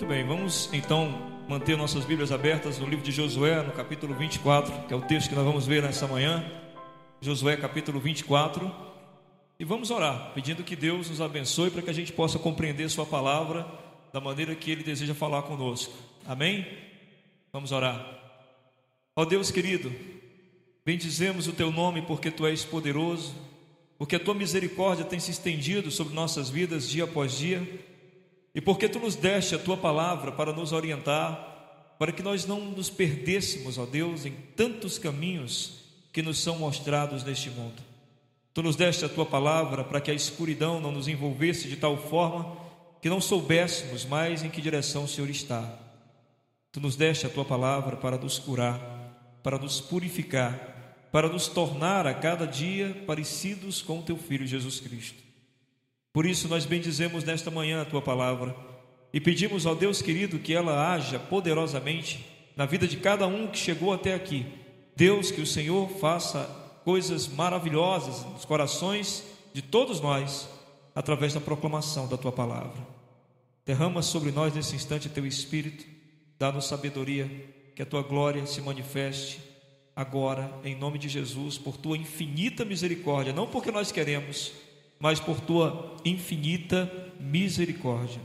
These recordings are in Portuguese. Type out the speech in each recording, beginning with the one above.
Muito bem, vamos então manter nossas Bíblias abertas no livro de Josué, no capítulo 24, que é o texto que nós vamos ver nessa manhã. Josué, capítulo 24. E vamos orar, pedindo que Deus nos abençoe para que a gente possa compreender Sua palavra da maneira que Ele deseja falar conosco. Amém? Vamos orar. Ó Deus querido, bendizemos o Teu nome porque Tu és poderoso, porque a Tua misericórdia tem se estendido sobre nossas vidas dia após dia e porque tu nos deste a tua palavra para nos orientar, para que nós não nos perdêssemos, ó Deus, em tantos caminhos que nos são mostrados neste mundo. Tu nos deste a tua palavra para que a escuridão não nos envolvesse de tal forma que não soubéssemos mais em que direção o Senhor está. Tu nos deste a tua palavra para nos curar, para nos purificar, para nos tornar a cada dia parecidos com o teu filho Jesus Cristo. Por isso nós bendizemos nesta manhã a tua palavra e pedimos ao Deus querido que ela haja poderosamente na vida de cada um que chegou até aqui. Deus, que o Senhor faça coisas maravilhosas nos corações de todos nós através da proclamação da tua palavra. Derrama sobre nós nesse instante teu espírito, dá-nos sabedoria, que a tua glória se manifeste agora em nome de Jesus por tua infinita misericórdia, não porque nós queremos, mas por tua infinita misericórdia.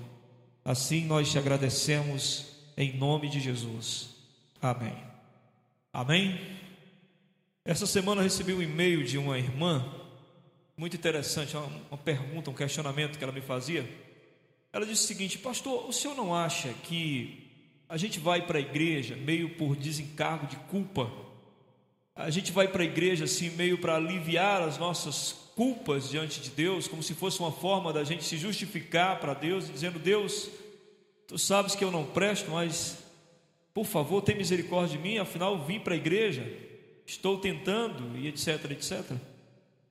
Assim nós te agradecemos em nome de Jesus. Amém. Amém. Essa semana eu recebi um e-mail de uma irmã, muito interessante, uma, uma pergunta, um questionamento que ela me fazia. Ela disse o seguinte: Pastor, o senhor não acha que a gente vai para a igreja meio por desencargo de culpa? A gente vai para a igreja assim, meio para aliviar as nossas culpas diante de Deus, como se fosse uma forma da gente se justificar para Deus, dizendo: Deus, tu sabes que eu não presto, mas por favor, tem misericórdia de mim, afinal vim para a igreja, estou tentando e etc, etc.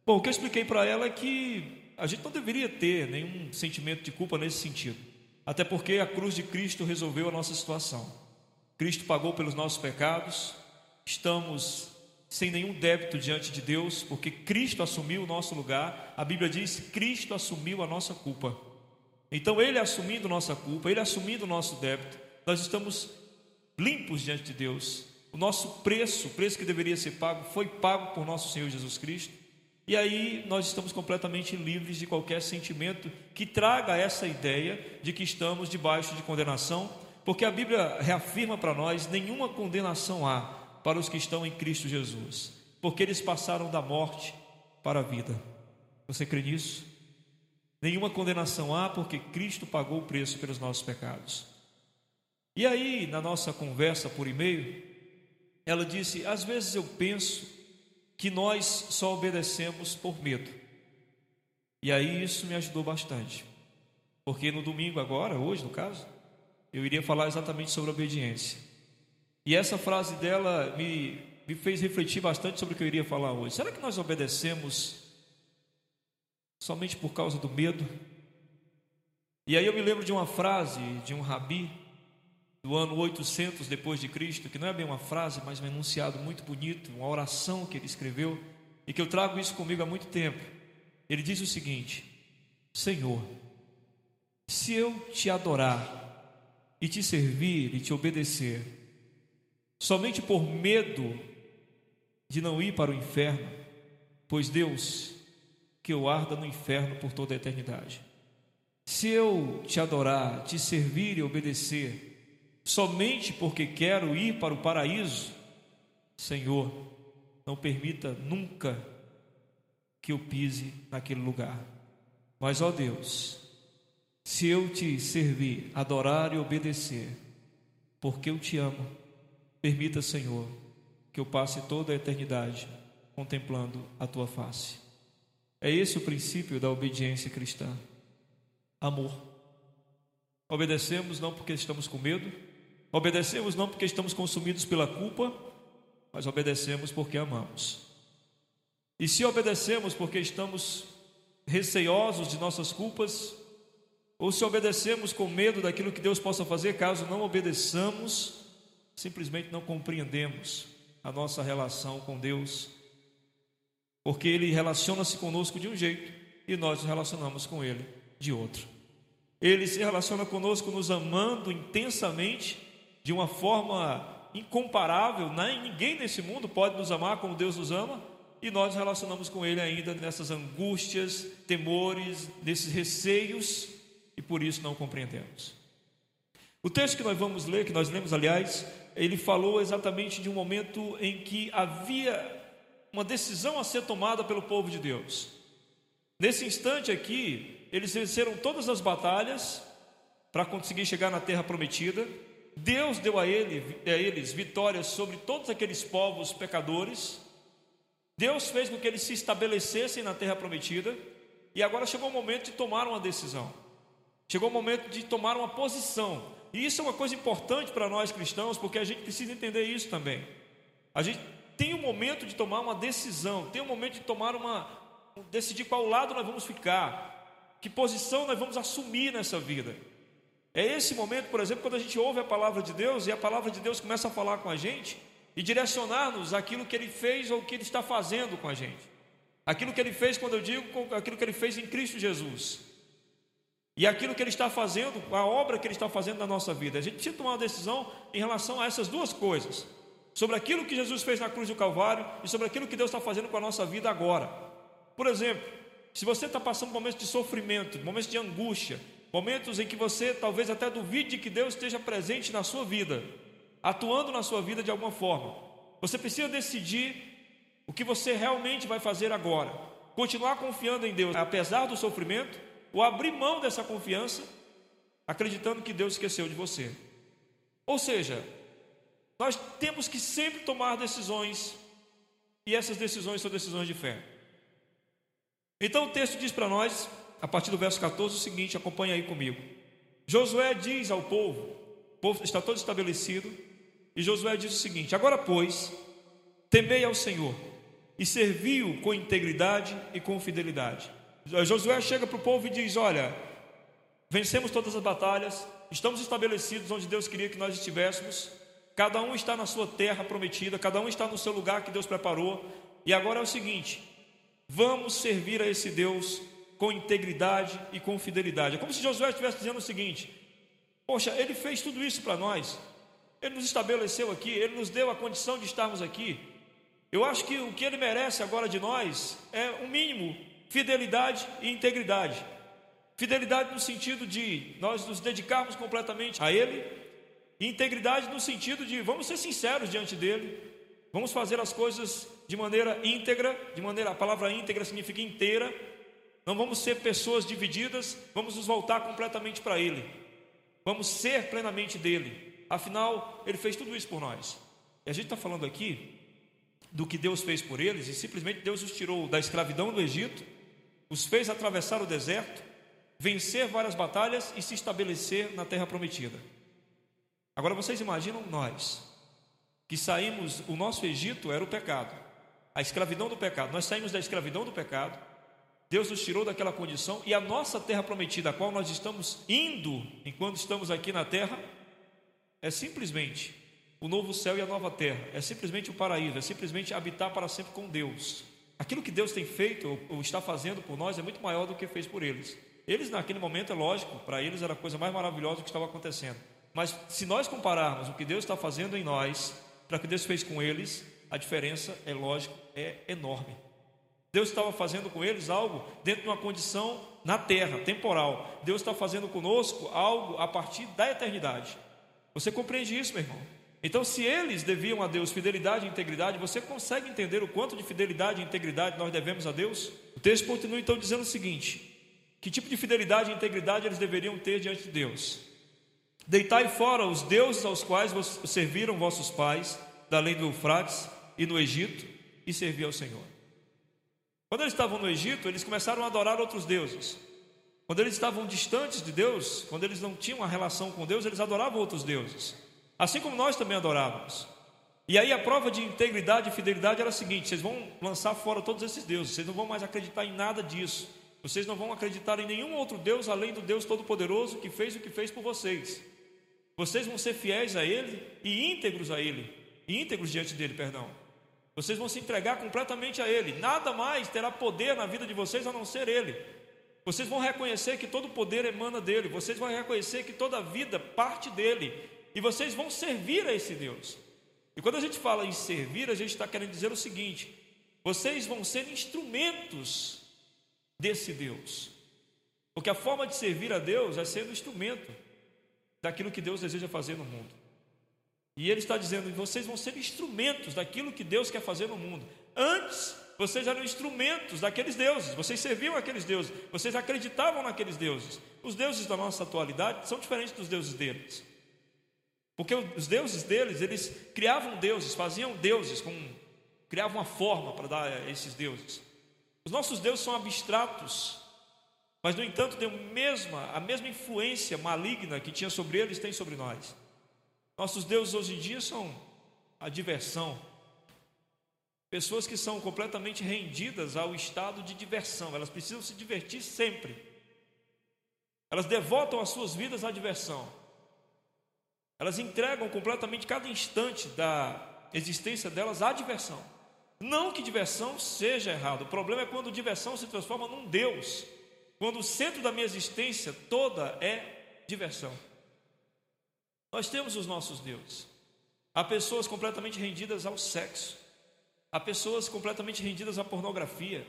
Bom, o que eu expliquei para ela é que a gente não deveria ter nenhum sentimento de culpa nesse sentido, até porque a cruz de Cristo resolveu a nossa situação. Cristo pagou pelos nossos pecados, estamos sem nenhum débito diante de Deus, porque Cristo assumiu o nosso lugar. A Bíblia diz: Cristo assumiu a nossa culpa. Então, Ele assumindo nossa culpa, Ele assumindo o nosso débito, nós estamos limpos diante de Deus. O nosso preço, o preço que deveria ser pago, foi pago por nosso Senhor Jesus Cristo. E aí nós estamos completamente livres de qualquer sentimento que traga essa ideia de que estamos debaixo de condenação, porque a Bíblia reafirma para nós: nenhuma condenação há para os que estão em Cristo Jesus, porque eles passaram da morte para a vida. Você crê nisso? Nenhuma condenação há, porque Cristo pagou o preço pelos nossos pecados. E aí, na nossa conversa por e-mail, ela disse: às vezes eu penso que nós só obedecemos por medo. E aí isso me ajudou bastante. Porque no domingo agora, hoje no caso, eu iria falar exatamente sobre obediência. E essa frase dela me, me fez refletir bastante sobre o que eu iria falar hoje. Será que nós obedecemos somente por causa do medo? E aí eu me lembro de uma frase de um rabi do ano 800 depois de Cristo, que não é bem uma frase, mas um enunciado muito bonito, uma oração que ele escreveu e que eu trago isso comigo há muito tempo. Ele diz o seguinte: Senhor, se eu te adorar e te servir e te obedecer, somente por medo de não ir para o inferno, pois Deus que eu arda no inferno por toda a eternidade. Se eu te adorar, te servir e obedecer, somente porque quero ir para o paraíso, Senhor, não permita nunca que eu pise naquele lugar. Mas, ó Deus, se eu te servir, adorar e obedecer, porque eu te amo, Permita, Senhor, que eu passe toda a eternidade contemplando a tua face. É esse o princípio da obediência cristã. Amor. Obedecemos não porque estamos com medo, obedecemos não porque estamos consumidos pela culpa, mas obedecemos porque amamos. E se obedecemos porque estamos receiosos de nossas culpas, ou se obedecemos com medo daquilo que Deus possa fazer, caso não obedeçamos, simplesmente não compreendemos a nossa relação com Deus, porque Ele relaciona-se conosco de um jeito e nós nos relacionamos com Ele de outro. Ele se relaciona conosco nos amando intensamente, de uma forma incomparável. Né? Ninguém nesse mundo pode nos amar como Deus nos ama. E nós nos relacionamos com Ele ainda nessas angústias, temores, nesses receios, e por isso não compreendemos. O texto que nós vamos ler, que nós lemos, aliás, ele falou exatamente de um momento em que havia uma decisão a ser tomada pelo povo de Deus. Nesse instante aqui, eles venceram todas as batalhas para conseguir chegar na terra prometida. Deus deu a, ele, a eles vitórias sobre todos aqueles povos pecadores. Deus fez com que eles se estabelecessem na terra prometida. E agora chegou o momento de tomar uma decisão. Chegou o momento de tomar uma posição. E isso é uma coisa importante para nós cristãos, porque a gente precisa entender isso também. A gente tem um momento de tomar uma decisão, tem um momento de tomar uma. decidir qual lado nós vamos ficar, que posição nós vamos assumir nessa vida. É esse momento, por exemplo, quando a gente ouve a palavra de Deus e a palavra de Deus começa a falar com a gente e direcionar-nos aquilo que ele fez ou que ele está fazendo com a gente. Aquilo que ele fez, quando eu digo, aquilo que ele fez em Cristo Jesus. E aquilo que ele está fazendo, a obra que ele está fazendo na nossa vida. A gente precisa tomar uma decisão em relação a essas duas coisas sobre aquilo que Jesus fez na cruz do Calvário e sobre aquilo que Deus está fazendo com a nossa vida agora. Por exemplo, se você está passando momentos de sofrimento, momentos de angústia, momentos em que você talvez até duvide de que Deus esteja presente na sua vida, atuando na sua vida de alguma forma, você precisa decidir o que você realmente vai fazer agora. Continuar confiando em Deus, apesar do sofrimento, ou abrir mão dessa confiança, acreditando que Deus esqueceu de você. Ou seja, nós temos que sempre tomar decisões, e essas decisões são decisões de fé. Então o texto diz para nós, a partir do verso 14, o seguinte: acompanha aí comigo. Josué diz ao povo, o povo está todo estabelecido, e Josué diz o seguinte: Agora, pois, temei ao Senhor e serviu com integridade e com fidelidade. Josué chega para o povo e diz: Olha, vencemos todas as batalhas, estamos estabelecidos onde Deus queria que nós estivéssemos, Cada um está na sua terra prometida, cada um está no seu lugar que Deus preparou. E agora é o seguinte: vamos servir a esse Deus com integridade e com fidelidade. É como se Josué estivesse dizendo o seguinte: Poxa, ele fez tudo isso para nós, ele nos estabeleceu aqui, ele nos deu a condição de estarmos aqui. Eu acho que o que ele merece agora de nós é o um mínimo fidelidade e integridade. Fidelidade no sentido de nós nos dedicarmos completamente a Ele, e integridade no sentido de vamos ser sinceros diante dele, vamos fazer as coisas de maneira íntegra, de maneira a palavra íntegra significa inteira. Não vamos ser pessoas divididas, vamos nos voltar completamente para ele. Vamos ser plenamente dele. Afinal, ele fez tudo isso por nós. E a gente está falando aqui do que Deus fez por eles, e simplesmente Deus os tirou da escravidão do Egito, os fez atravessar o deserto, vencer várias batalhas e se estabelecer na terra prometida. Agora vocês imaginam nós, que saímos, o nosso Egito era o pecado, a escravidão do pecado. Nós saímos da escravidão do pecado, Deus nos tirou daquela condição e a nossa terra prometida, a qual nós estamos indo enquanto estamos aqui na terra, é simplesmente o novo céu e a nova terra, é simplesmente o paraíso, é simplesmente habitar para sempre com Deus. Aquilo que Deus tem feito ou está fazendo por nós é muito maior do que fez por eles. Eles, naquele momento, é lógico, para eles era a coisa mais maravilhosa que estava acontecendo. Mas se nós compararmos o que Deus está fazendo em nós para o que Deus fez com eles, a diferença é lógico, é enorme. Deus estava fazendo com eles algo dentro de uma condição na terra, temporal. Deus está fazendo conosco algo a partir da eternidade. Você compreende isso, meu irmão? Então, se eles deviam a Deus fidelidade e integridade, você consegue entender o quanto de fidelidade e integridade nós devemos a Deus? O texto continua então dizendo o seguinte: que tipo de fidelidade e integridade eles deveriam ter diante de Deus? Deitai fora os deuses aos quais serviram vossos pais, da além do Eufrates e no Egito, e servi ao Senhor. Quando eles estavam no Egito, eles começaram a adorar outros deuses. Quando eles estavam distantes de Deus, quando eles não tinham uma relação com Deus, eles adoravam outros deuses. Assim como nós também adorávamos. E aí a prova de integridade e fidelidade era a seguinte: vocês vão lançar fora todos esses deuses, vocês não vão mais acreditar em nada disso. Vocês não vão acreditar em nenhum outro Deus além do Deus Todo-Poderoso que fez o que fez por vocês. Vocês vão ser fiéis a Ele e íntegros a Ele, íntegros diante dele, perdão. Vocês vão se entregar completamente a Ele. Nada mais terá poder na vida de vocês a não ser Ele. Vocês vão reconhecer que todo poder emana dele. Vocês vão reconhecer que toda vida parte dele. E vocês vão servir a esse Deus. E quando a gente fala em servir, a gente está querendo dizer o seguinte: vocês vão ser instrumentos desse Deus. Porque a forma de servir a Deus é sendo instrumento daquilo que Deus deseja fazer no mundo. E ele está dizendo: vocês vão ser instrumentos daquilo que Deus quer fazer no mundo. Antes, vocês eram instrumentos daqueles deuses, vocês serviam aqueles deuses, vocês acreditavam naqueles deuses. Os deuses da nossa atualidade são diferentes dos deuses deles. Porque os deuses deles, eles criavam deuses, faziam deuses, com, criavam uma forma para dar a esses deuses. Os nossos deuses são abstratos, mas no entanto tem mesma, a mesma influência maligna que tinha sobre eles, tem sobre nós. Nossos deuses hoje em dia são a diversão. Pessoas que são completamente rendidas ao estado de diversão, elas precisam se divertir sempre. Elas devotam as suas vidas à diversão. Elas entregam completamente cada instante da existência delas à diversão. Não que diversão seja errado, o problema é quando diversão se transforma num Deus, quando o centro da minha existência toda é diversão. Nós temos os nossos deuses. Há pessoas completamente rendidas ao sexo, há pessoas completamente rendidas à pornografia,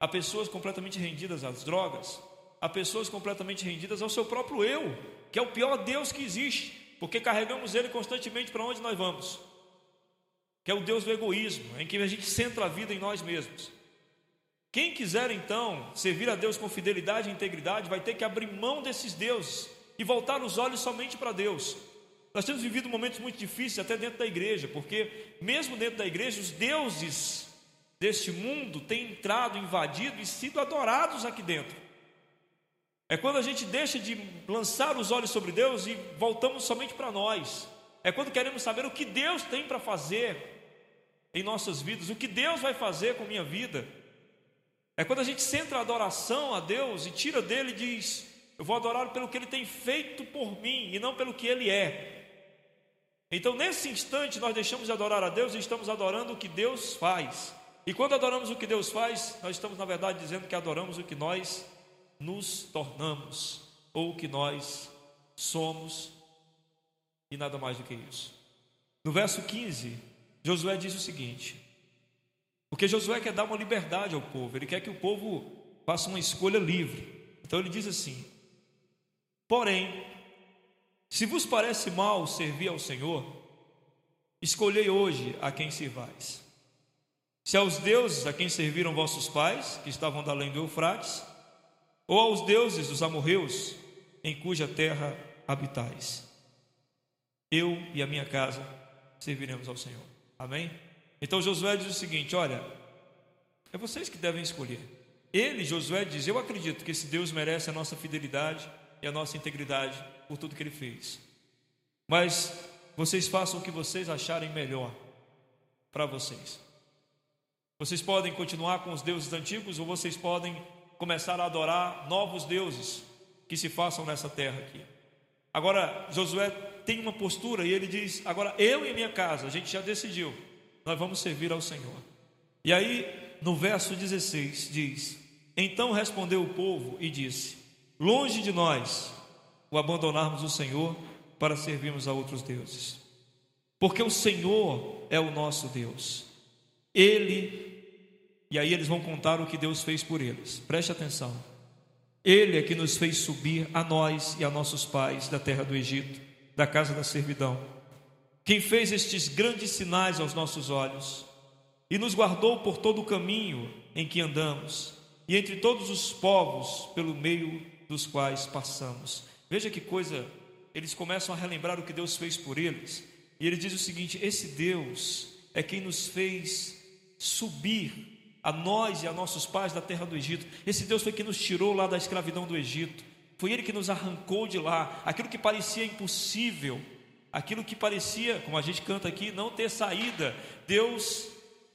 há pessoas completamente rendidas às drogas, há pessoas completamente rendidas ao seu próprio eu, que é o pior Deus que existe, porque carregamos ele constantemente para onde nós vamos, que é o Deus do egoísmo, em que a gente centra a vida em nós mesmos. Quem quiser então servir a Deus com fidelidade e integridade, vai ter que abrir mão desses deuses e voltar os olhos somente para Deus. Nós temos vivido momentos muito difíceis até dentro da igreja, porque mesmo dentro da igreja, os deuses deste mundo têm entrado, invadido e sido adorados aqui dentro. É quando a gente deixa de lançar os olhos sobre Deus e voltamos somente para nós. É quando queremos saber o que Deus tem para fazer em nossas vidas, o que Deus vai fazer com minha vida. É quando a gente centra a adoração a Deus e tira dele e diz: Eu vou adorar pelo que ele tem feito por mim e não pelo que ele é. Então, nesse instante, nós deixamos de adorar a Deus e estamos adorando o que Deus faz. E quando adoramos o que Deus faz, nós estamos, na verdade, dizendo que adoramos o que nós nos tornamos, ou que nós somos, e nada mais do que isso. No verso 15, Josué diz o seguinte: porque Josué quer dar uma liberdade ao povo, ele quer que o povo faça uma escolha livre. Então ele diz assim: porém, se vos parece mal servir ao Senhor, escolhei hoje a quem servais. Se aos deuses a quem serviram vossos pais, que estavam da além do Eufrates, ou aos deuses dos amorreus, em cuja terra habitais. Eu e a minha casa serviremos ao Senhor. Amém? Então Josué diz o seguinte: olha, é vocês que devem escolher. Ele, Josué, diz: Eu acredito que esse Deus merece a nossa fidelidade e a nossa integridade por tudo que ele fez. Mas vocês façam o que vocês acharem melhor para vocês. Vocês podem continuar com os deuses antigos ou vocês podem começar a adorar novos deuses que se façam nessa terra aqui. Agora, Josué tem uma postura e ele diz: Agora eu e minha casa, a gente já decidiu, nós vamos servir ao Senhor. E aí, no verso 16, diz: Então respondeu o povo e disse: Longe de nós o abandonarmos o Senhor para servirmos a outros deuses. Porque o Senhor é o nosso Deus. Ele, e aí eles vão contar o que Deus fez por eles. Preste atenção. Ele é que nos fez subir a nós e a nossos pais da terra do Egito, da casa da servidão. Quem fez estes grandes sinais aos nossos olhos e nos guardou por todo o caminho em que andamos e entre todos os povos pelo meio dos quais passamos. Veja que coisa, eles começam a relembrar o que Deus fez por eles. E ele diz o seguinte: esse Deus é quem nos fez subir a nós e a nossos pais da terra do Egito. Esse Deus foi quem nos tirou lá da escravidão do Egito. Foi ele que nos arrancou de lá. Aquilo que parecia impossível, aquilo que parecia, como a gente canta aqui, não ter saída. Deus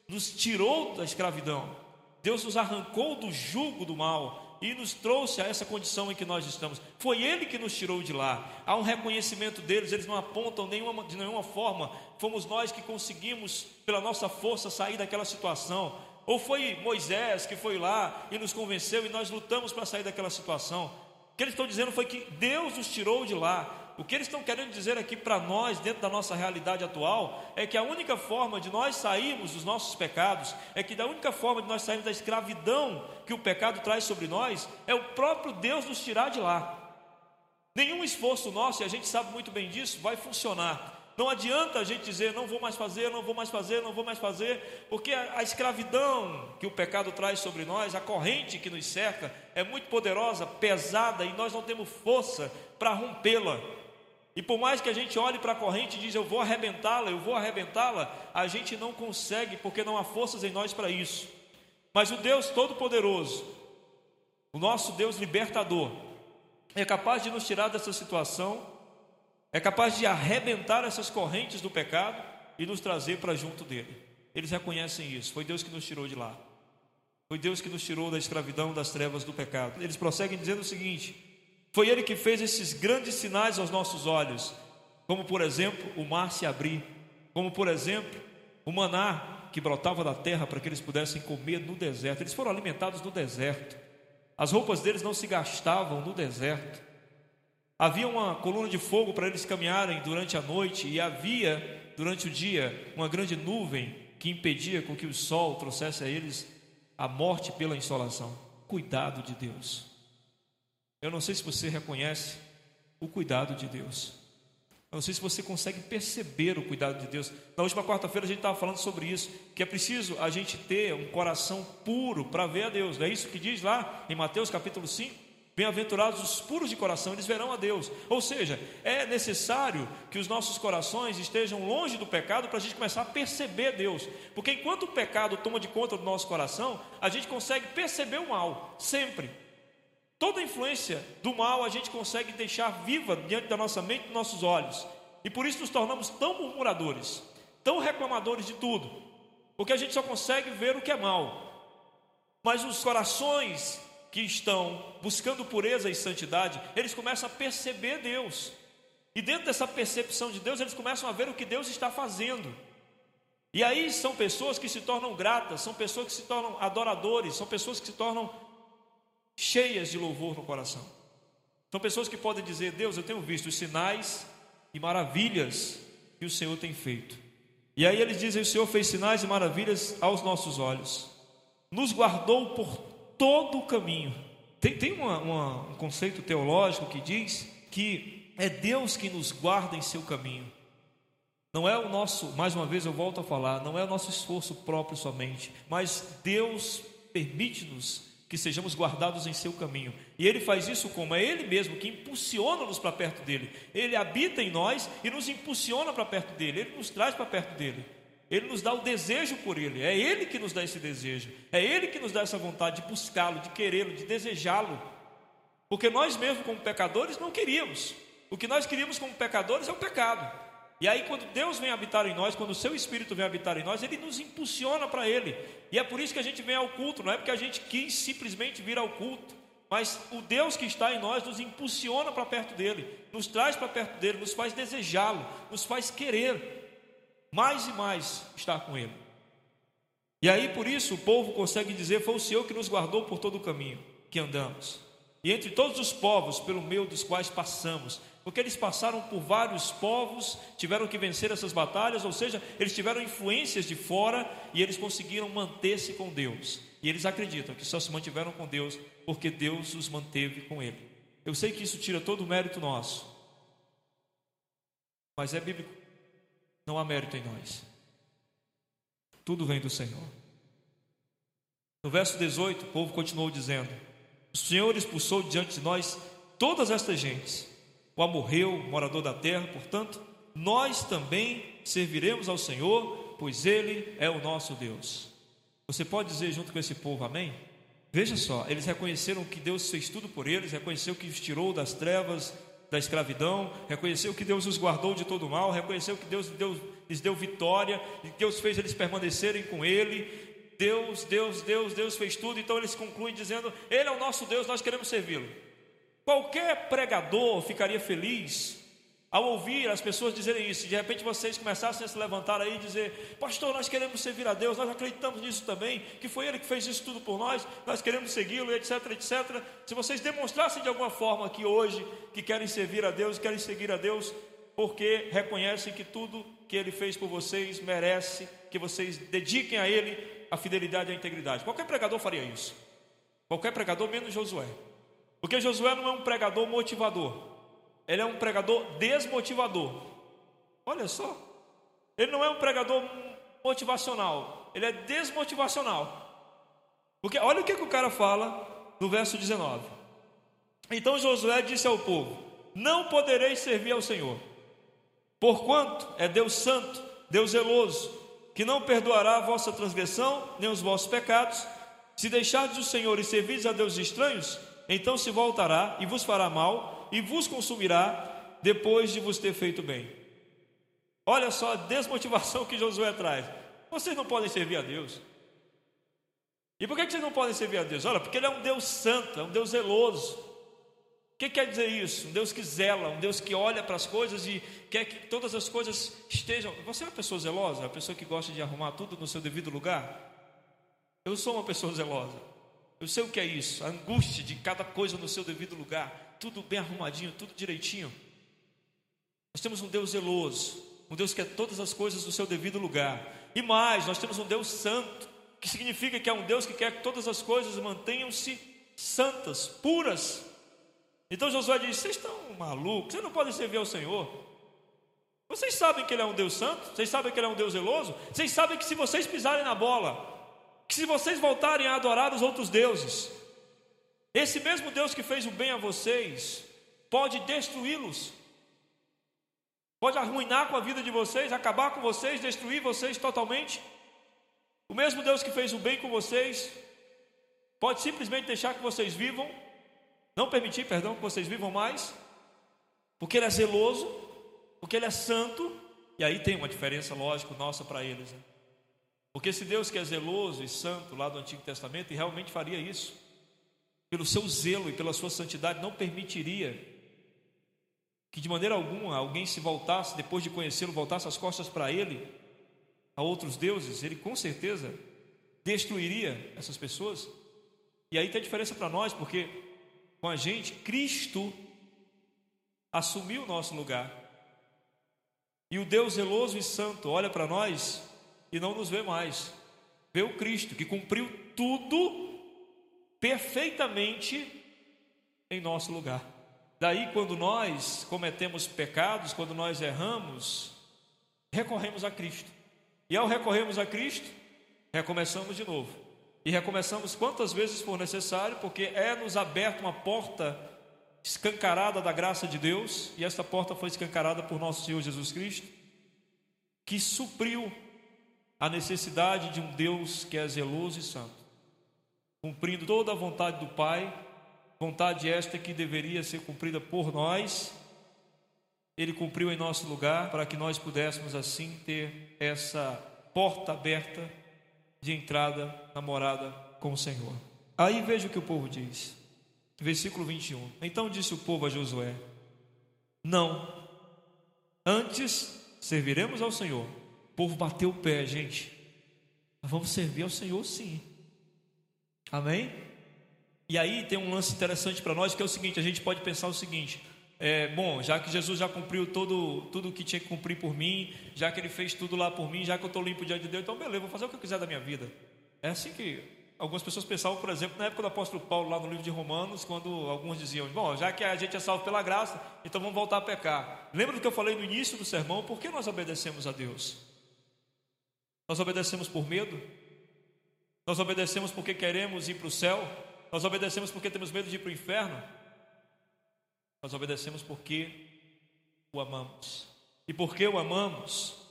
nos tirou da escravidão. Deus nos arrancou do jugo do mal e nos trouxe a essa condição em que nós estamos. Foi Ele que nos tirou de lá. Há um reconhecimento deles, eles não apontam nenhuma, de nenhuma forma. Fomos nós que conseguimos, pela nossa força, sair daquela situação. Ou foi Moisés que foi lá e nos convenceu e nós lutamos para sair daquela situação? O que eles estão dizendo foi que Deus os tirou de lá. O que eles estão querendo dizer aqui para nós, dentro da nossa realidade atual, é que a única forma de nós sairmos dos nossos pecados, é que a única forma de nós sairmos da escravidão que o pecado traz sobre nós, é o próprio Deus nos tirar de lá. Nenhum esforço nosso, e a gente sabe muito bem disso, vai funcionar. Não adianta a gente dizer, não vou mais fazer, não vou mais fazer, não vou mais fazer, porque a, a, escravidão que o pecado traz sobre nós, a corrente que nos cerca, é muito poderosa, pesada, e nós não temos força para rompê-la. E por mais que a gente olhe para a corrente e diz, eu vou arrebentá-la, eu vou arrebentá-la, a gente não consegue, porque não há forças em nós para isso. Mas o Deus Todo-Poderoso, o nosso Deus libertador, é capaz de nos tirar dessa situação é capaz de arrebentar essas correntes do pecado e nos trazer para junto dele. Eles reconhecem isso. Foi Deus que nos tirou de lá. Foi Deus que nos tirou da escravidão, das trevas do pecado. Eles prosseguem dizendo o seguinte: Foi Ele que fez esses grandes sinais aos nossos olhos, como por exemplo o mar se abrir, como por exemplo o maná que brotava da terra para que eles pudessem comer no deserto. Eles foram alimentados no deserto. As roupas deles não se gastavam no deserto. Havia uma coluna de fogo para eles caminharem durante a noite e havia durante o dia uma grande nuvem que impedia com que o sol trouxesse a eles a morte pela insolação. Cuidado de Deus. Eu não sei se você reconhece o cuidado de Deus. Eu não sei se você consegue perceber o cuidado de Deus. Na última quarta-feira a gente estava falando sobre isso, que é preciso a gente ter um coração puro para ver a Deus. É isso que diz lá em Mateus capítulo 5? Bem-aventurados os puros de coração, eles verão a Deus. Ou seja, é necessário que os nossos corações estejam longe do pecado para a gente começar a perceber Deus. Porque enquanto o pecado toma de conta do nosso coração, a gente consegue perceber o mal, sempre. Toda influência do mal a gente consegue deixar viva diante da nossa mente e dos nossos olhos. E por isso nos tornamos tão murmuradores, tão reclamadores de tudo. Porque a gente só consegue ver o que é mal. Mas os corações que estão buscando pureza e santidade, eles começam a perceber Deus. E dentro dessa percepção de Deus, eles começam a ver o que Deus está fazendo. E aí são pessoas que se tornam gratas, são pessoas que se tornam adoradores, são pessoas que se tornam cheias de louvor no coração. São pessoas que podem dizer: Deus, eu tenho visto os sinais e maravilhas que o Senhor tem feito. E aí eles dizem: O Senhor fez sinais e maravilhas aos nossos olhos, nos guardou por todo o caminho. Tem, tem uma, uma, um conceito teológico que diz que é Deus que nos guarda em seu caminho. Não é o nosso, mais uma vez eu volto a falar, não é o nosso esforço próprio somente, mas Deus permite-nos que sejamos guardados em seu caminho. E ele faz isso como? É ele mesmo que impulsiona-nos para perto dele. Ele habita em nós e nos impulsiona para perto dele, ele nos traz para perto dele. Ele nos dá o desejo por Ele, é Ele que nos dá esse desejo, é Ele que nos dá essa vontade de buscá-lo, de querê-lo, de desejá-lo, porque nós mesmos, como pecadores, não queríamos, o que nós queríamos como pecadores é o pecado, e aí, quando Deus vem habitar em nós, quando o Seu Espírito vem habitar em nós, Ele nos impulsiona para Ele, e é por isso que a gente vem ao culto, não é porque a gente quis simplesmente vir ao culto, mas o Deus que está em nós nos impulsiona para perto dele, nos traz para perto dele, nos faz desejá-lo, nos faz querer mais e mais estar com Ele. E aí por isso o povo consegue dizer: Foi o Senhor que nos guardou por todo o caminho que andamos, e entre todos os povos pelo meio dos quais passamos, porque eles passaram por vários povos, tiveram que vencer essas batalhas, ou seja, eles tiveram influências de fora e eles conseguiram manter-se com Deus. E eles acreditam que só se mantiveram com Deus porque Deus os manteve com Ele. Eu sei que isso tira todo o mérito nosso, mas é bíblico não há mérito em nós. Tudo vem do Senhor. No verso 18, o povo continuou dizendo: O Senhor expulsou diante de nós todas estas gentes, o amorreu, morador da terra, portanto, nós também serviremos ao Senhor, pois Ele é o nosso Deus. Você pode dizer junto com esse povo amém? Veja só, eles reconheceram que Deus fez tudo por eles, reconheceu que os tirou das trevas da escravidão, reconheceu que Deus os guardou de todo mal, reconheceu que Deus, Deus lhes deu vitória, e Deus fez eles permanecerem com Ele. Deus, Deus, Deus, Deus fez tudo, então eles concluem dizendo: Ele é o nosso Deus, nós queremos servi-lo. Qualquer pregador ficaria feliz Ao ouvir as pessoas dizerem isso, de repente vocês começassem a se levantar aí e dizer: Pastor, nós queremos servir a Deus, nós acreditamos nisso também, que foi Ele que fez isso tudo por nós, nós queremos segui-lo, etc, etc. Se vocês demonstrassem de alguma forma aqui hoje que querem servir a Deus, querem seguir a Deus, porque reconhecem que tudo que Ele fez por vocês merece que vocês dediquem a Ele a fidelidade e a integridade. Qualquer pregador faria isso. Qualquer pregador, menos Josué. Porque Josué não é um pregador motivador. Ele é um pregador desmotivador. Olha só. Ele não é um pregador motivacional, ele é desmotivacional. Porque olha o que, que o cara fala no verso 19. Então Josué disse ao povo: Não podereis servir ao Senhor, porquanto é Deus santo, Deus zeloso, que não perdoará a vossa transgressão, nem os vossos pecados. Se deixardes o Senhor e servirdes a deuses estranhos, então se voltará e vos fará mal e vos consumirá depois de vos ter feito bem. Olha só a desmotivação que Josué traz. Vocês não podem servir a Deus. E por que vocês não podem servir a Deus? Olha, porque Ele é um Deus santo, é um Deus zeloso. O que quer dizer isso? Um Deus que zela, um Deus que olha para as coisas e quer que todas as coisas estejam. Você é uma pessoa zelosa? Uma pessoa que gosta de arrumar tudo no seu devido lugar? Eu sou uma pessoa zelosa. Eu sei o que é isso, a angústia de cada coisa no seu devido lugar tudo bem arrumadinho, tudo direitinho. Nós temos um Deus zeloso, um Deus que quer todas as coisas no seu devido lugar. E mais, nós temos um Deus santo, que significa que é um Deus que quer que todas as coisas mantenham-se santas, puras. Então Josué diz: Vocês estão malucos, vocês não podem servir ao Senhor. Vocês sabem que Ele é um Deus santo? Vocês sabem que Ele é um Deus zeloso? Vocês sabem que se vocês pisarem na bola, que se vocês voltarem a adorar os outros deuses, esse mesmo Deus que fez o bem a vocês pode destruí-los, pode arruinar com a vida de vocês, acabar com vocês, destruir vocês totalmente. O mesmo Deus que fez o bem com vocês pode simplesmente deixar que vocês vivam, não permitir, perdão, que vocês vivam mais, porque Ele é zeloso, porque Ele é santo, e aí tem uma diferença, lógico, nossa para eles. Né? Porque esse Deus que é zeloso e santo lá do Antigo Testamento, e realmente faria isso, pelo seu zelo e pela sua santidade, não permitiria que de maneira alguma alguém se voltasse, depois de conhecê-lo, voltasse as costas para ele, a outros deuses, ele com certeza destruiria essas pessoas. E aí tem diferença para nós, porque com a gente, Cristo assumiu o nosso lugar. E o Deus zeloso e santo olha para nós e não nos vê mais. Vê o Cristo que cumpriu tudo perfeitamente em nosso lugar. Daí, quando nós cometemos pecados, quando nós erramos, recorremos a Cristo. E ao recorrermos a Cristo, recomeçamos de novo. E recomeçamos quantas vezes for necessário, porque é nos aberta uma porta escancarada da graça de Deus, e esta porta foi escancarada por nosso Senhor Jesus Cristo, que supriu a necessidade de um Deus que é zeloso e santo cumprindo toda a vontade do Pai, vontade esta que deveria ser cumprida por nós. Ele cumpriu em nosso lugar para que nós pudéssemos assim ter essa porta aberta de entrada na morada com o Senhor. Aí veja o que o povo diz. Versículo 21. Então disse o povo a Josué: Não, antes serviremos ao Senhor. O povo bateu o pé, gente. vamos servir ao Senhor sim. Amém? E aí tem um lance interessante para nós que é o seguinte: a gente pode pensar o seguinte. É, bom, já que Jesus já cumpriu todo, tudo o que tinha que cumprir por mim, já que Ele fez tudo lá por mim, já que eu estou limpo diante de Deus, então beleza, vou fazer o que eu quiser da minha vida. É assim que algumas pessoas pensavam, por exemplo, na época do apóstolo Paulo, lá no livro de Romanos, quando alguns diziam: Bom, já que a gente é salvo pela graça, então vamos voltar a pecar. Lembra do que eu falei no início do sermão? Por que nós obedecemos a Deus? Nós obedecemos por medo? Nós obedecemos porque queremos ir para o céu? Nós obedecemos porque temos medo de ir para o inferno? Nós obedecemos porque o amamos. E porque o amamos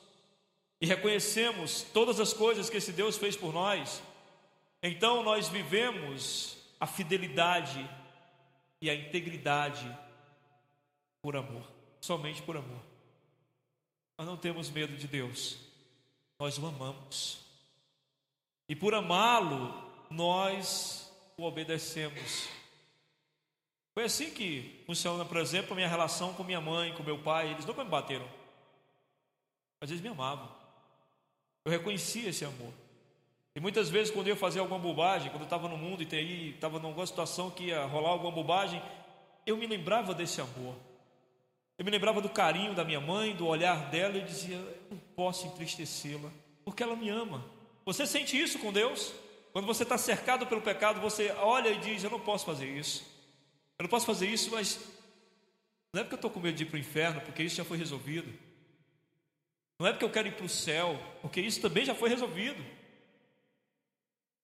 e reconhecemos todas as coisas que esse Deus fez por nós, então nós vivemos a fidelidade e a integridade por amor, somente por amor. Nós não temos medo de Deus, nós o amamos. E por amá-lo, nós o obedecemos. Foi assim que funciona, por exemplo, a minha relação com minha mãe, com meu pai. Eles nunca me bateram. Às vezes me amavam. Eu reconhecia esse amor. E muitas vezes, quando eu fazia alguma bobagem, quando eu estava no mundo e estava alguma situação que ia rolar alguma bobagem, eu me lembrava desse amor. Eu me lembrava do carinho da minha mãe, do olhar dela, e dizia: Eu não posso entristecê-la, porque ela me ama. Você sente isso com Deus? Quando você está cercado pelo pecado, você olha e diz: Eu não posso fazer isso. Eu não posso fazer isso, mas não é porque eu estou com medo de ir para o inferno, porque isso já foi resolvido. Não é porque eu quero ir para o céu, porque isso também já foi resolvido.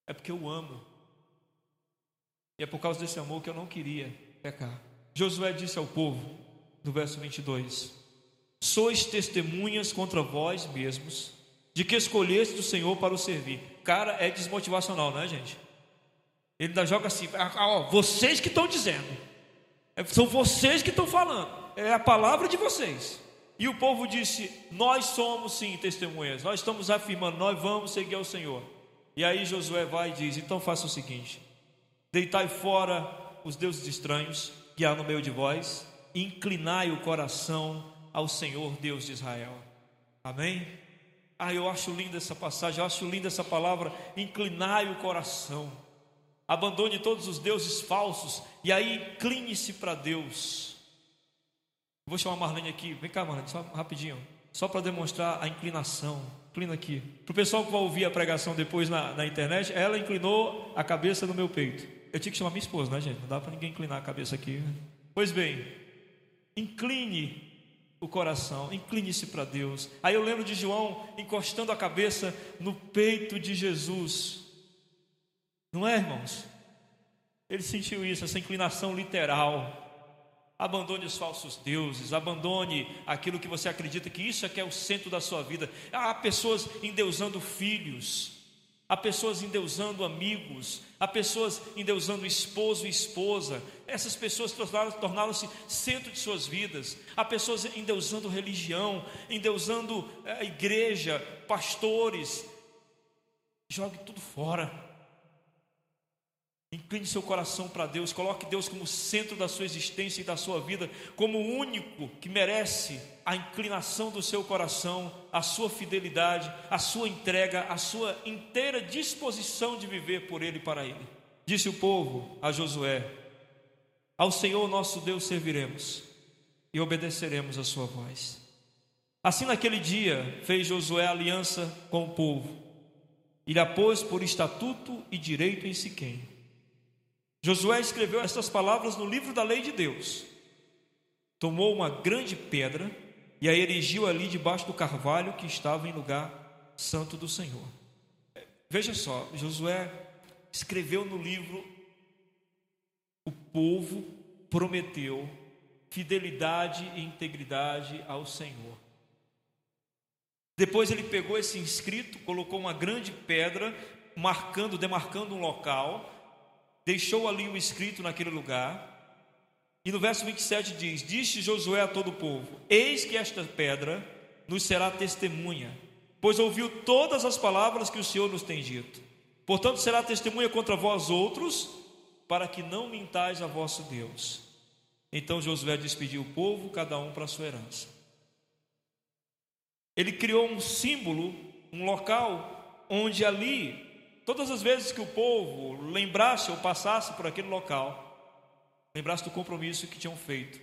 É porque eu amo. E é por causa desse amor que eu não queria pecar. Josué disse ao povo, no verso 22: Sois testemunhas contra vós mesmos, de que escolheste o Senhor para o servir. Cara, é desmotivacional, não é, gente? Ele ainda joga assim: ah, ó, vocês que estão dizendo, é, são vocês que estão falando, é a palavra de vocês. E o povo disse: Nós somos sim testemunhas, nós estamos afirmando, nós vamos seguir ao Senhor. E aí Josué vai e diz: Então faça o seguinte: deitai fora os deuses estranhos que há no meio de vós, inclinai o coração ao Senhor Deus de Israel. Amém? Ah, eu acho linda essa passagem, eu acho linda essa palavra, inclinai o coração. Abandone todos os deuses falsos e aí incline-se para Deus. vou chamar a Marlene aqui, vem cá, Marlene, só rapidinho, só para demonstrar a inclinação inclina aqui. Para o pessoal que vai ouvir a pregação depois na, na, internet, ela inclinou a cabeça no meu peito. Eu tinha que chamar minha esposa, né, gente? Não dá para ninguém inclinar a cabeça aqui. Pois bem, incline o coração, incline-se para Deus. Aí eu lembro de João encostando a cabeça no peito de Jesus. Não é, irmãos? Ele sentiu isso, essa inclinação literal. Abandone os falsos deuses, abandone aquilo que você acredita que isso é que é o centro da sua vida. Há pessoas endeusando filhos, há pessoas endeusando amigos, há pessoas endeusando esposo e esposa. Essas pessoas tornaram-se centro de suas vidas. Há pessoas endeusando religião, endeusando a eh, igreja, pastores. Jogue tudo fora. Incline seu coração para Deus, coloque Deus como centro da sua existência e da sua vida, como o único que merece a inclinação do seu coração, a sua fidelidade, a sua entrega, a sua inteira disposição de viver por Ele e para Ele. Disse o povo a Josué: Ao Senhor nosso Deus serviremos e obedeceremos a sua voz. Assim, naquele dia, fez Josué aliança com o povo e lhe pôs por estatuto e direito em Siquém Josué escreveu essas palavras no livro da lei de Deus. Tomou uma grande pedra e a erigiu ali debaixo do carvalho que estava em lugar santo do Senhor. Veja só, Josué escreveu no livro: o povo prometeu fidelidade e integridade ao Senhor. Depois ele pegou esse inscrito, colocou uma grande pedra, marcando, demarcando um local, deixou ali o escrito naquele lugar. E no verso 27 diz: Disse Josué a todo o povo: Eis que esta pedra nos será testemunha, pois ouviu todas as palavras que o Senhor nos tem dito. Portanto, será testemunha contra vós outros, para que não mintais a vosso Deus. Então Josué despediu o povo, cada um para a sua herança. Ele criou um símbolo, um local, onde ali Todas as vezes que o povo lembrasse ou passasse por aquele local, lembrasse do compromisso que tinham feito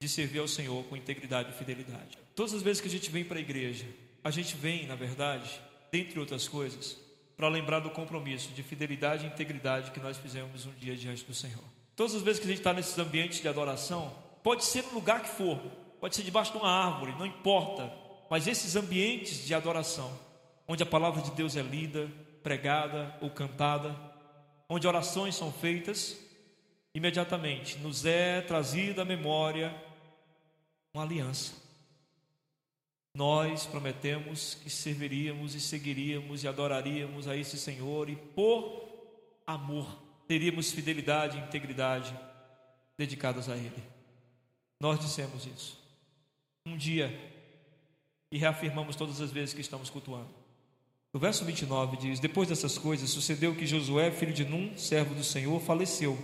de servir ao Senhor com integridade e fidelidade. Todas as vezes que a gente vem para a igreja, a gente vem, na verdade, dentre outras coisas, para lembrar do compromisso de fidelidade e integridade que nós fizemos um dia diante do Senhor. Todas as vezes que a gente está nesses ambientes de adoração, pode ser no lugar que for, pode ser debaixo de uma árvore, não importa, mas esses ambientes de adoração, onde a palavra de Deus é lida, pregada ou cantada, onde orações são feitas, imediatamente nos é trazida à memória uma aliança. Nós prometemos que serviríamos e seguiríamos e adoraríamos a esse Senhor e por amor teríamos fidelidade e integridade dedicadas a Ele. Nós dissemos isso. Um dia e reafirmamos todas as vezes que estamos cultuando. O verso 29 diz: Depois dessas coisas, sucedeu que Josué, filho de Num, servo do Senhor, faleceu,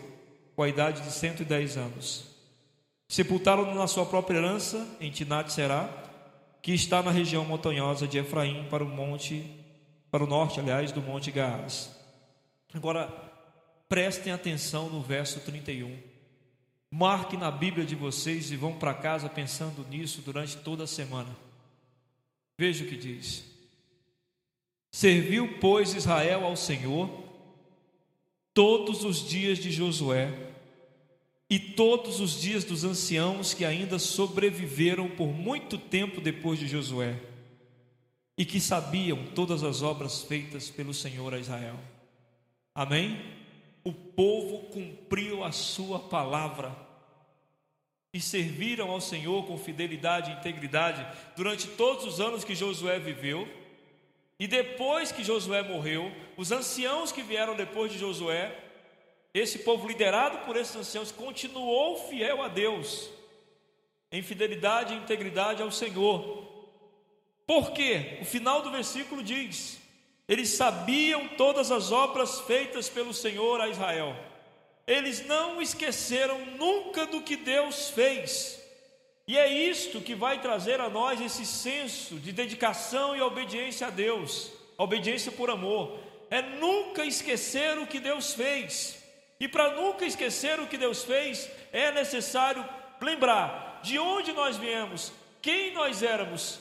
com a idade de 110 anos. Sepultaram-no na sua própria herança, em Tinat Será, que está na região montanhosa de Efraim, para o monte, para o norte, aliás, do monte Gaás. Agora, prestem atenção no verso 31. Marque na Bíblia de vocês e vão para casa pensando nisso durante toda a semana. Veja o que diz. Serviu, pois, Israel ao Senhor todos os dias de Josué e todos os dias dos anciãos que ainda sobreviveram por muito tempo depois de Josué e que sabiam todas as obras feitas pelo Senhor a Israel. Amém? O povo cumpriu a sua palavra e serviram ao Senhor com fidelidade e integridade durante todos os anos que Josué viveu e depois que Josué morreu, os anciãos que vieram depois de Josué, esse povo liderado por esses anciãos continuou fiel a Deus, em fidelidade e integridade ao Senhor. Por quê? O final do versículo diz: eles sabiam todas as obras feitas pelo Senhor a Israel. Eles não esqueceram nunca do que Deus fez. E é isto que vai trazer a nós esse senso de dedicação e obediência a Deus, obediência por amor. É nunca esquecer o que Deus fez. E para nunca esquecer o que Deus fez, é necessário lembrar de onde nós viemos, quem nós éramos,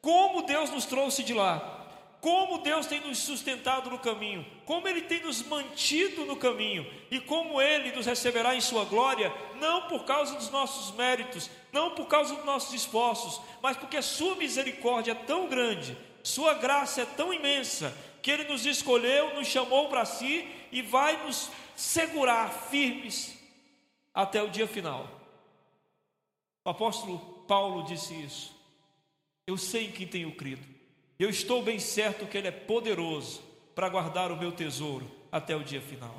como Deus nos trouxe de lá como Deus tem nos sustentado no caminho, como Ele tem nos mantido no caminho e como Ele nos receberá em Sua glória, não por causa dos nossos méritos, não por causa dos nossos esforços, mas porque Sua misericórdia é tão grande, Sua graça é tão imensa, que Ele nos escolheu, nos chamou para si e vai nos segurar firmes até o dia final. O apóstolo Paulo disse isso. Eu sei em quem tenho crido eu estou bem certo que Ele é poderoso para guardar o meu tesouro até o dia final.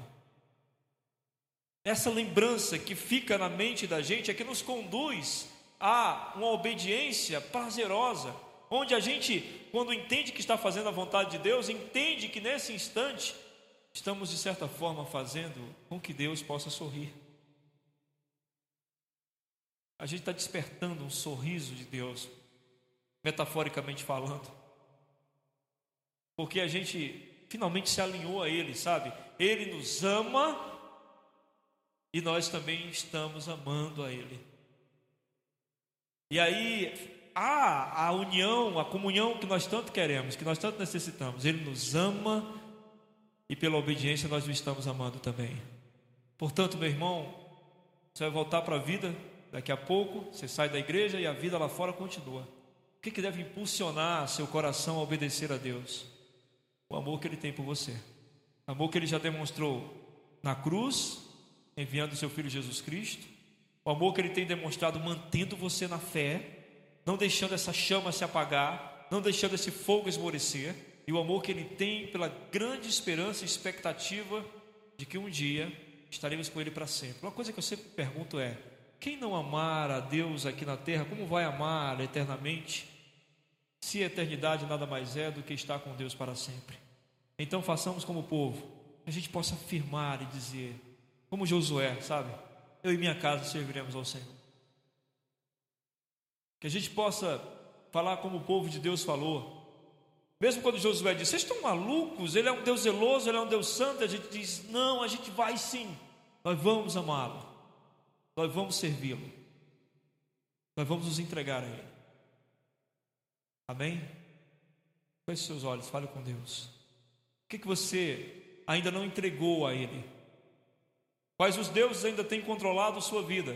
Essa lembrança que fica na mente da gente é que nos conduz a uma obediência prazerosa, onde a gente, quando entende que está fazendo a vontade de Deus, entende que nesse instante estamos de certa forma fazendo com que Deus possa sorrir. A gente está despertando um sorriso de Deus, metaforicamente falando porque a gente finalmente se alinhou a Ele, sabe? Ele nos ama e nós também estamos amando a Ele. E aí há a união, a comunhão que nós tanto queremos, que nós tanto necessitamos. Ele nos ama e pela obediência nós o estamos amando também. Portanto, meu irmão, você vai voltar para a vida daqui a pouco, você sai da igreja e a vida lá fora continua. O que, que deve impulsionar seu coração a obedecer a Deus? o amor que Ele tem por você. O amor que Ele já demonstrou na cruz, enviando seu Filho Jesus Cristo. O amor que Ele tem demonstrado mantendo você na fé, não deixando essa chama se apagar, não deixando esse fogo esmorecer. E o amor que Ele tem pela grande esperança e expectativa de que um dia estaremos com Ele para sempre. Uma coisa que eu sempre pergunto é: quem não amar a Deus aqui na terra, como vai amar eternamente? se a eternidade nada mais é do que estar com Deus para sempre. Então façamos como povo, a gente possa afirmar e dizer, como Josué, sabe? Eu e minha casa serviremos ao Senhor. Que a gente possa falar como o povo de Deus falou. Mesmo quando Josué disse, vocês estão malucos? Ele é um Deus zeloso, ele é um Deus santo. A gente diz, não, a gente vai sim. Nós vamos amá-lo. Nós vamos servi-lo. Nós vamos nos entregar a Ele. Amém? Feche seus olhos, fale com Deus. O que, que você ainda não entregou a Ele? Quais os deuses ainda têm controlado sua vida?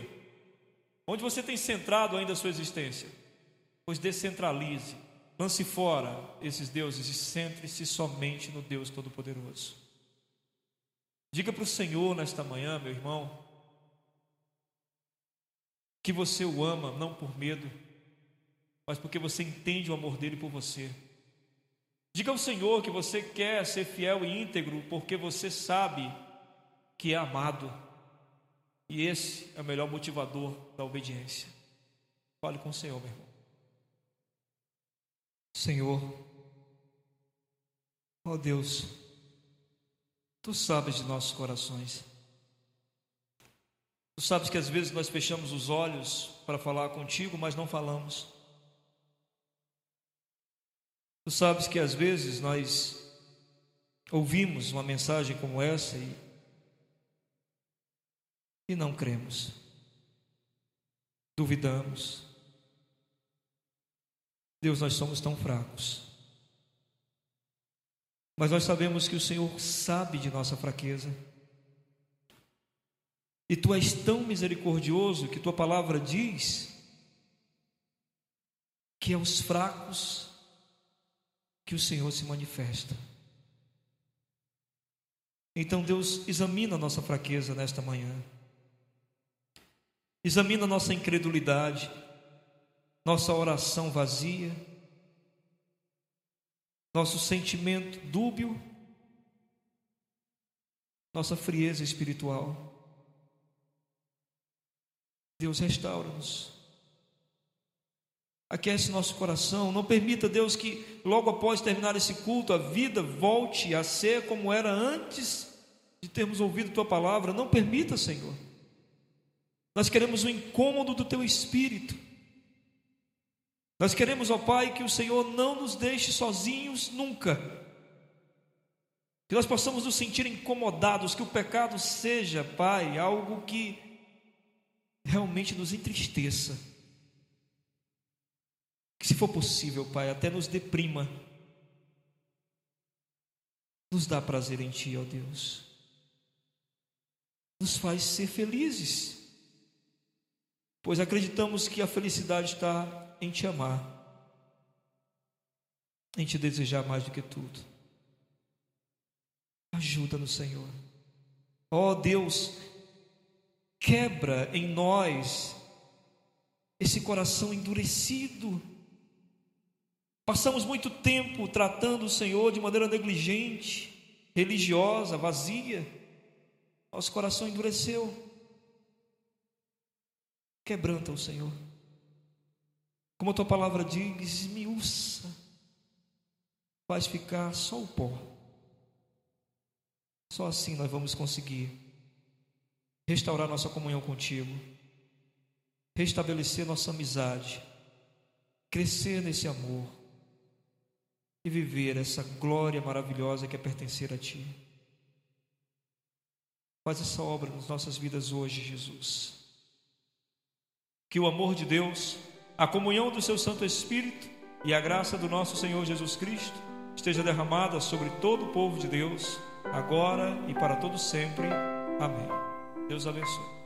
Onde você tem centrado ainda a sua existência? Pois descentralize, lance fora esses deuses e centre-se somente no Deus Todo-Poderoso. Diga para o Senhor nesta manhã, meu irmão, que você o ama não por medo, mas porque você entende o amor dele por você. Diga ao Senhor que você quer ser fiel e íntegro, porque você sabe que é amado. E esse é o melhor motivador da obediência. Fale com o Senhor, meu irmão. Senhor, ó Deus, Tu sabes de nossos corações. Tu sabes que às vezes nós fechamos os olhos para falar contigo, mas não falamos. Tu sabes que às vezes nós ouvimos uma mensagem como essa e, e não cremos, duvidamos. Deus, nós somos tão fracos. Mas nós sabemos que o Senhor sabe de nossa fraqueza. E tu és tão misericordioso que tua palavra diz que é os fracos que o Senhor se manifesta. Então, Deus, examina a nossa fraqueza nesta manhã. Examina nossa incredulidade, nossa oração vazia, nosso sentimento dúbio, nossa frieza espiritual. Deus, restaura-nos. Aquece nosso coração. Não permita, Deus, que logo após terminar esse culto, a vida volte a ser como era antes de termos ouvido tua palavra. Não permita, Senhor. Nós queremos o incômodo do teu espírito. Nós queremos, ó Pai, que o Senhor não nos deixe sozinhos nunca. Que nós possamos nos sentir incomodados, que o pecado seja, Pai, algo que realmente nos entristeça. Que, se for possível, Pai, até nos deprima. Nos dá prazer em Ti, ó Deus. Nos faz ser felizes. Pois acreditamos que a felicidade está em Te amar, em Te desejar mais do que tudo. Ajuda-nos, Senhor. Ó Deus, quebra em nós esse coração endurecido. Passamos muito tempo tratando o Senhor de maneira negligente, religiosa, vazia. Nosso coração endureceu. Quebranta o Senhor. Como a tua palavra diz, esmiuça. Faz ficar só o pó. Só assim nós vamos conseguir restaurar nossa comunhão contigo, restabelecer nossa amizade, crescer nesse amor e viver essa glória maravilhosa que é pertencer a Ti. Faz essa obra nas nossas vidas hoje, Jesus. Que o amor de Deus, a comunhão do Seu Santo Espírito e a graça do nosso Senhor Jesus Cristo esteja derramada sobre todo o povo de Deus, agora e para todo sempre. Amém. Deus abençoe.